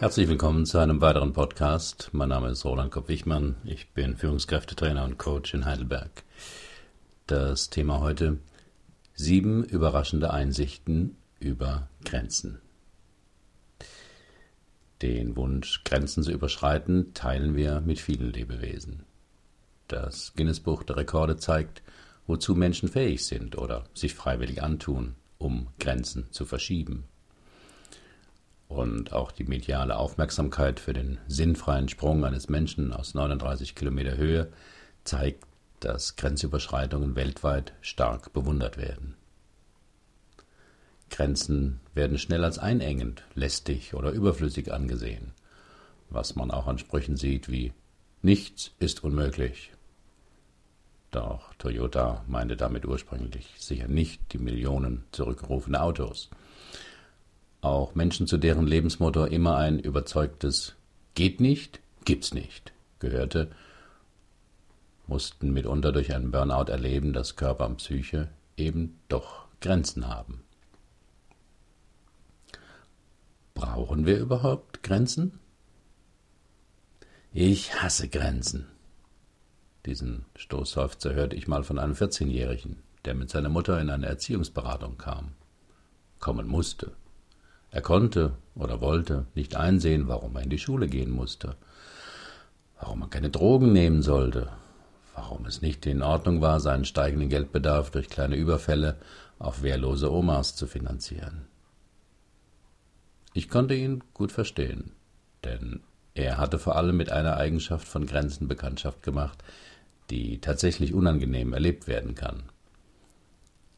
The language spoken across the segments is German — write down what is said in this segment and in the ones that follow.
Herzlich willkommen zu einem weiteren Podcast. Mein Name ist Roland Kopp-Wichmann. Ich bin Führungskräftetrainer und Coach in Heidelberg. Das Thema heute: sieben überraschende Einsichten über Grenzen. Den Wunsch, Grenzen zu überschreiten, teilen wir mit vielen Lebewesen. Das Guinness-Buch der Rekorde zeigt, wozu Menschen fähig sind oder sich freiwillig antun, um Grenzen zu verschieben und auch die mediale Aufmerksamkeit für den sinnfreien Sprung eines Menschen aus 39 Kilometer Höhe zeigt, dass Grenzüberschreitungen weltweit stark bewundert werden. Grenzen werden schnell als einengend, lästig oder überflüssig angesehen, was man auch an Sprüchen sieht wie Nichts ist unmöglich. Doch Toyota meinte damit ursprünglich sicher nicht die Millionen zurückgerufene Autos. Auch Menschen, zu deren Lebensmotto immer ein überzeugtes Geht nicht, gibt's nicht gehörte, mussten mitunter durch einen Burnout erleben, dass Körper und Psyche eben doch Grenzen haben. Brauchen wir überhaupt Grenzen? Ich hasse Grenzen. Diesen Stoßseufzer hörte ich mal von einem 14-Jährigen, der mit seiner Mutter in eine Erziehungsberatung kam. Kommen musste. Er konnte oder wollte nicht einsehen, warum er in die Schule gehen musste, warum er keine Drogen nehmen sollte, warum es nicht in Ordnung war, seinen steigenden Geldbedarf durch kleine Überfälle auf wehrlose Omas zu finanzieren. Ich konnte ihn gut verstehen, denn er hatte vor allem mit einer Eigenschaft von Grenzen Bekanntschaft gemacht, die tatsächlich unangenehm erlebt werden kann.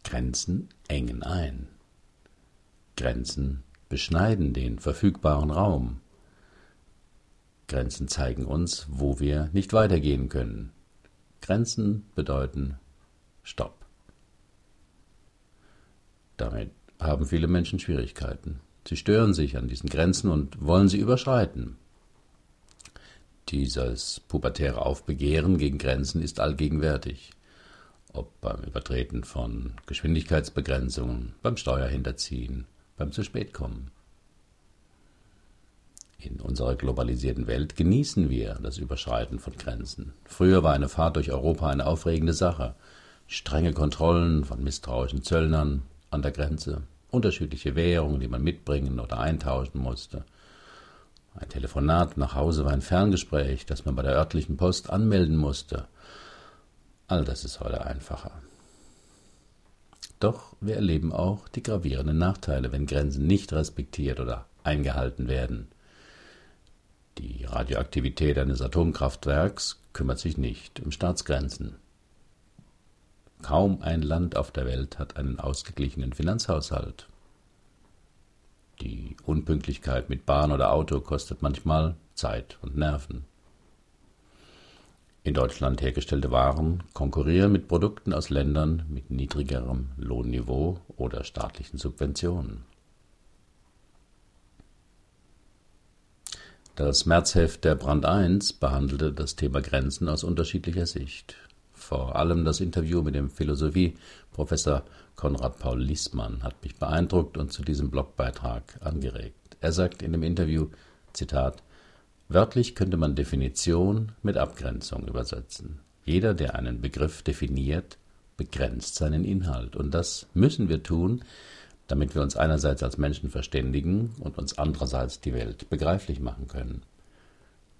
Grenzen engen ein. Grenzen beschneiden den verfügbaren Raum. Grenzen zeigen uns, wo wir nicht weitergehen können. Grenzen bedeuten Stopp. Damit haben viele Menschen Schwierigkeiten. Sie stören sich an diesen Grenzen und wollen sie überschreiten. Dieses pubertäre Aufbegehren gegen Grenzen ist allgegenwärtig, ob beim Übertreten von Geschwindigkeitsbegrenzungen, beim Steuerhinterziehen, beim zu spät kommen. In unserer globalisierten Welt genießen wir das Überschreiten von Grenzen. Früher war eine Fahrt durch Europa eine aufregende Sache. Strenge Kontrollen von misstrauischen Zöllnern an der Grenze, unterschiedliche Währungen, die man mitbringen oder eintauschen musste. Ein Telefonat nach Hause war ein Ferngespräch, das man bei der örtlichen Post anmelden musste. All das ist heute einfacher. Doch wir erleben auch die gravierenden Nachteile, wenn Grenzen nicht respektiert oder eingehalten werden. Die Radioaktivität eines Atomkraftwerks kümmert sich nicht um Staatsgrenzen. Kaum ein Land auf der Welt hat einen ausgeglichenen Finanzhaushalt. Die Unpünktlichkeit mit Bahn oder Auto kostet manchmal Zeit und Nerven. In Deutschland hergestellte Waren konkurrieren mit Produkten aus Ländern mit niedrigerem Lohnniveau oder staatlichen Subventionen. Das Märzheft der Brand 1 behandelte das Thema Grenzen aus unterschiedlicher Sicht. Vor allem das Interview mit dem Philosophieprofessor Konrad Paul Liesmann hat mich beeindruckt und zu diesem Blogbeitrag angeregt. Er sagt in dem Interview, Zitat, Wörtlich könnte man Definition mit Abgrenzung übersetzen. Jeder, der einen Begriff definiert, begrenzt seinen Inhalt. Und das müssen wir tun, damit wir uns einerseits als Menschen verständigen und uns andererseits die Welt begreiflich machen können.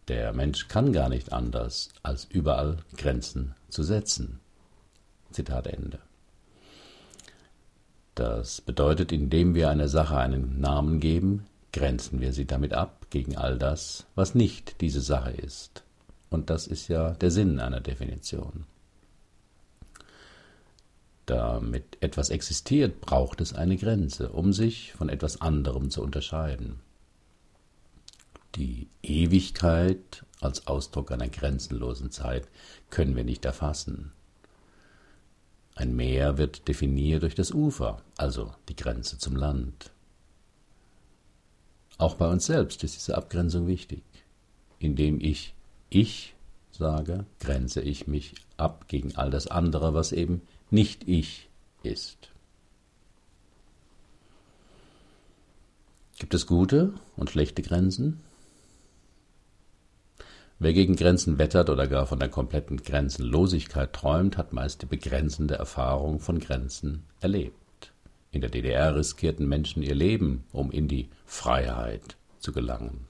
Der Mensch kann gar nicht anders, als überall Grenzen zu setzen. Zitat Ende. Das bedeutet, indem wir einer Sache einen Namen geben, grenzen wir sie damit ab gegen all das, was nicht diese Sache ist. Und das ist ja der Sinn einer Definition. Damit etwas existiert, braucht es eine Grenze, um sich von etwas anderem zu unterscheiden. Die Ewigkeit als Ausdruck einer grenzenlosen Zeit können wir nicht erfassen. Ein Meer wird definiert durch das Ufer, also die Grenze zum Land. Auch bei uns selbst ist diese Abgrenzung wichtig. Indem ich ich sage, grenze ich mich ab gegen all das andere, was eben nicht ich ist. Gibt es gute und schlechte Grenzen? Wer gegen Grenzen wettert oder gar von der kompletten Grenzenlosigkeit träumt, hat meist die begrenzende Erfahrung von Grenzen erlebt. In der DDR riskierten Menschen ihr Leben, um in die Freiheit zu gelangen.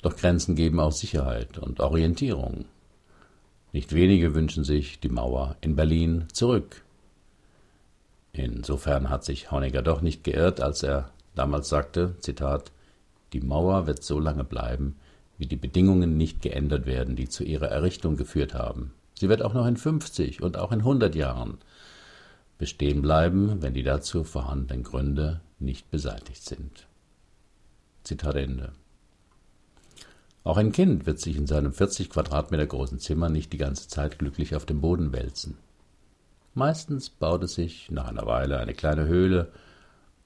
Doch Grenzen geben auch Sicherheit und Orientierung. Nicht wenige wünschen sich die Mauer in Berlin zurück. Insofern hat sich Honecker doch nicht geirrt, als er damals sagte, Zitat, die Mauer wird so lange bleiben, wie die Bedingungen nicht geändert werden, die zu ihrer Errichtung geführt haben. Sie wird auch noch in 50 und auch in 100 Jahren bestehen bleiben, wenn die dazu vorhandenen Gründe nicht beseitigt sind. Zitat Ende. Auch ein Kind wird sich in seinem 40 Quadratmeter großen Zimmer nicht die ganze Zeit glücklich auf dem Boden wälzen. Meistens baut es sich nach einer Weile eine kleine Höhle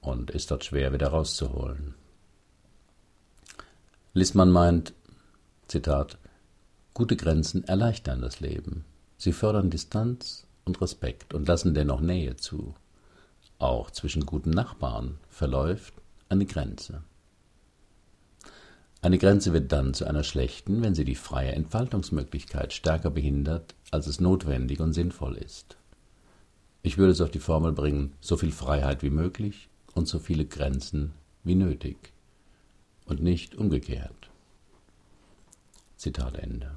und ist dort schwer wieder rauszuholen. Lissmann meint, Zitat, gute Grenzen erleichtern das Leben. Sie fördern Distanz und Respekt und lassen dennoch Nähe zu. Auch zwischen guten Nachbarn verläuft eine Grenze. Eine Grenze wird dann zu einer schlechten, wenn sie die freie Entfaltungsmöglichkeit stärker behindert, als es notwendig und sinnvoll ist. Ich würde es auf die Formel bringen, so viel Freiheit wie möglich und so viele Grenzen wie nötig. Und nicht umgekehrt. Zitat Ende.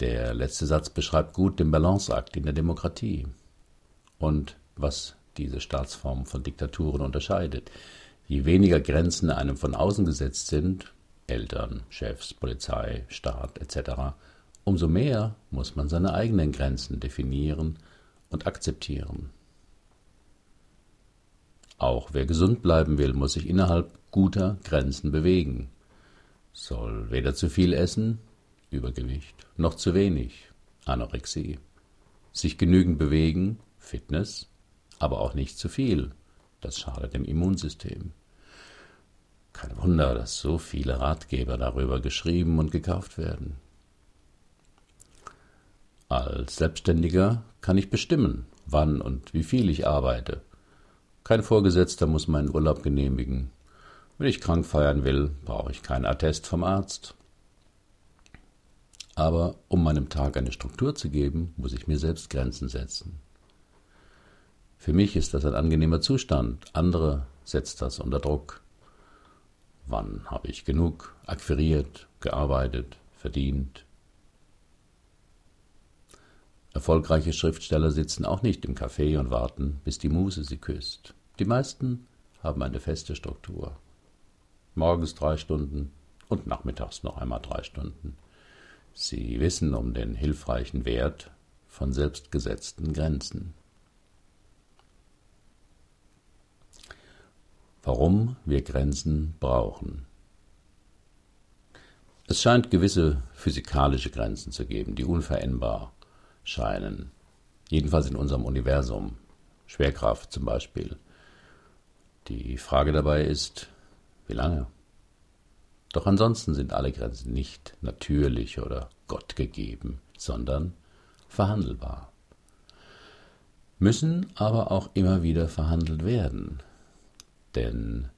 Der letzte Satz beschreibt gut den Balanceakt in der Demokratie und was diese Staatsform von Diktaturen unterscheidet. Je weniger Grenzen einem von außen gesetzt sind, Eltern, Chefs, Polizei, Staat etc., umso mehr muss man seine eigenen Grenzen definieren und akzeptieren. Auch wer gesund bleiben will, muss sich innerhalb guter Grenzen bewegen, soll weder zu viel essen, Übergewicht, noch zu wenig, Anorexie, sich genügend bewegen, Fitness, aber auch nicht zu viel, das schadet dem Immunsystem. Kein Wunder, dass so viele Ratgeber darüber geschrieben und gekauft werden. Als Selbstständiger kann ich bestimmen, wann und wie viel ich arbeite. Kein Vorgesetzter muss meinen Urlaub genehmigen. Wenn ich krank feiern will, brauche ich keinen Attest vom Arzt. Aber um meinem Tag eine Struktur zu geben, muss ich mir selbst Grenzen setzen. Für mich ist das ein angenehmer Zustand, andere setzt das unter Druck. Wann habe ich genug akquiriert, gearbeitet, verdient? Erfolgreiche Schriftsteller sitzen auch nicht im Café und warten, bis die Muse sie küsst. Die meisten haben eine feste Struktur. Morgens drei Stunden und nachmittags noch einmal drei Stunden. Sie wissen um den hilfreichen Wert von selbstgesetzten Grenzen. warum wir Grenzen brauchen. Es scheint gewisse physikalische Grenzen zu geben, die unveränderbar scheinen, jedenfalls in unserem Universum, Schwerkraft zum Beispiel. Die Frage dabei ist, wie lange? Doch ansonsten sind alle Grenzen nicht natürlich oder Gott gegeben, sondern verhandelbar. Müssen aber auch immer wieder verhandelt werden, denn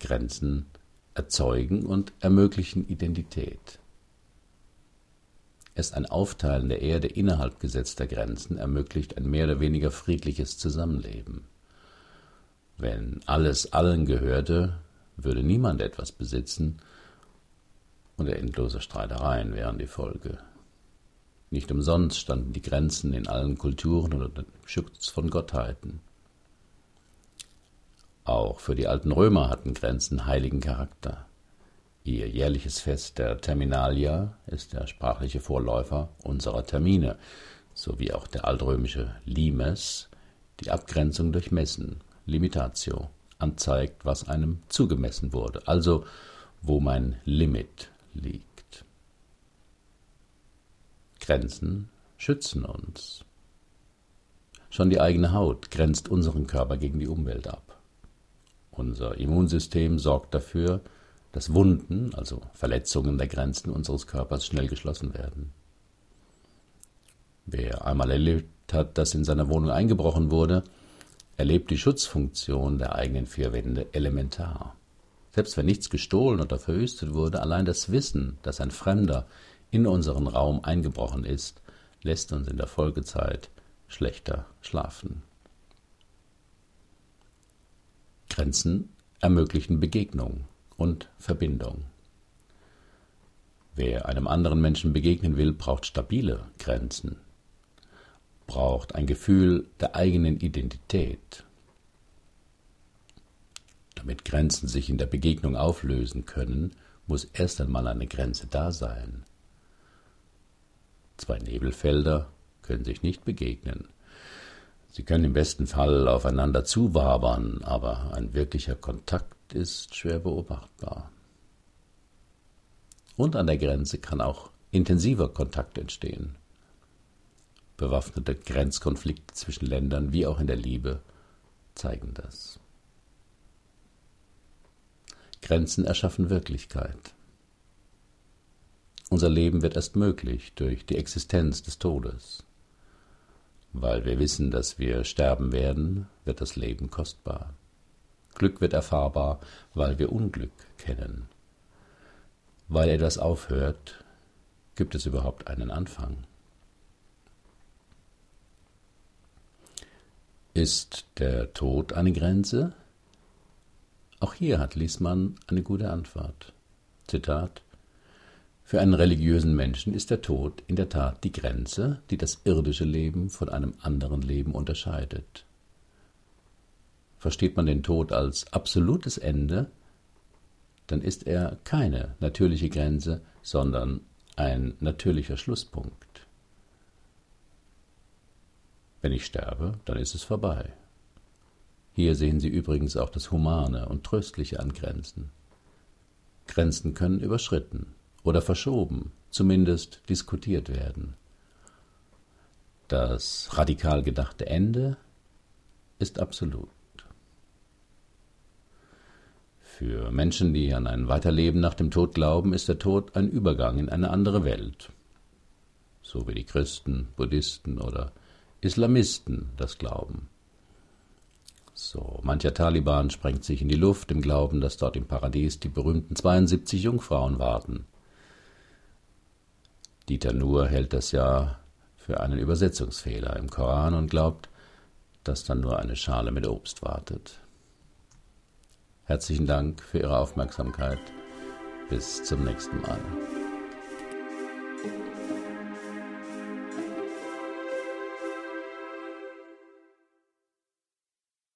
Grenzen erzeugen und ermöglichen Identität. Erst ein Aufteilen der Erde innerhalb gesetzter Grenzen ermöglicht ein mehr oder weniger friedliches Zusammenleben. Wenn alles allen gehörte, würde niemand etwas besitzen und endlose Streitereien wären die Folge. Nicht umsonst standen die Grenzen in allen Kulturen unter dem Schutz von Gottheiten. Auch für die alten Römer hatten Grenzen heiligen Charakter. Ihr jährliches Fest der Terminalia ist der sprachliche Vorläufer unserer Termine, sowie auch der altrömische Limes, die Abgrenzung durch Messen, Limitatio, anzeigt, was einem zugemessen wurde, also wo mein Limit liegt. Grenzen schützen uns. Schon die eigene Haut grenzt unseren Körper gegen die Umwelt ab. Unser Immunsystem sorgt dafür, dass Wunden, also Verletzungen der Grenzen unseres Körpers, schnell geschlossen werden. Wer einmal erlebt hat, dass in seiner Wohnung eingebrochen wurde, erlebt die Schutzfunktion der eigenen vier Wände elementar. Selbst wenn nichts gestohlen oder verwüstet wurde, allein das Wissen, dass ein Fremder in unseren Raum eingebrochen ist, lässt uns in der Folgezeit schlechter schlafen. Grenzen ermöglichen Begegnung und Verbindung. Wer einem anderen Menschen begegnen will, braucht stabile Grenzen, braucht ein Gefühl der eigenen Identität. Damit Grenzen sich in der Begegnung auflösen können, muss erst einmal eine Grenze da sein. Zwei Nebelfelder können sich nicht begegnen. Sie können im besten Fall aufeinander zuwabern, aber ein wirklicher Kontakt ist schwer beobachtbar. Und an der Grenze kann auch intensiver Kontakt entstehen. Bewaffnete Grenzkonflikte zwischen Ländern wie auch in der Liebe zeigen das. Grenzen erschaffen Wirklichkeit. Unser Leben wird erst möglich durch die Existenz des Todes. Weil wir wissen, dass wir sterben werden, wird das Leben kostbar. Glück wird erfahrbar, weil wir Unglück kennen. Weil etwas aufhört, gibt es überhaupt einen Anfang. Ist der Tod eine Grenze? Auch hier hat Liesmann eine gute Antwort. Zitat Für einen religiösen Menschen ist der Tod in der Tat die Grenze, die das irdische Leben von einem anderen Leben unterscheidet. Versteht man den Tod als absolutes Ende, dann ist er keine natürliche Grenze, sondern ein natürlicher Schlusspunkt. Wenn ich sterbe, dann ist es vorbei. Hier sehen Sie übrigens auch das Humane und Tröstliche an Grenzen. Grenzen können überschritten oder verschoben, zumindest diskutiert werden. Das radikal gedachte Ende ist absolut. Für Menschen, die an ein Weiterleben nach dem Tod glauben, ist der Tod ein Übergang in eine andere Welt. So wie die Christen, Buddhisten oder Islamisten das glauben. So, mancher Taliban sprengt sich in die Luft im Glauben, dass dort im Paradies die berühmten 72 Jungfrauen warten. Dieter Nuhr hält das ja für einen Übersetzungsfehler im Koran und glaubt, dass dann nur eine Schale mit Obst wartet. Herzlichen Dank für Ihre Aufmerksamkeit. Bis zum nächsten Mal.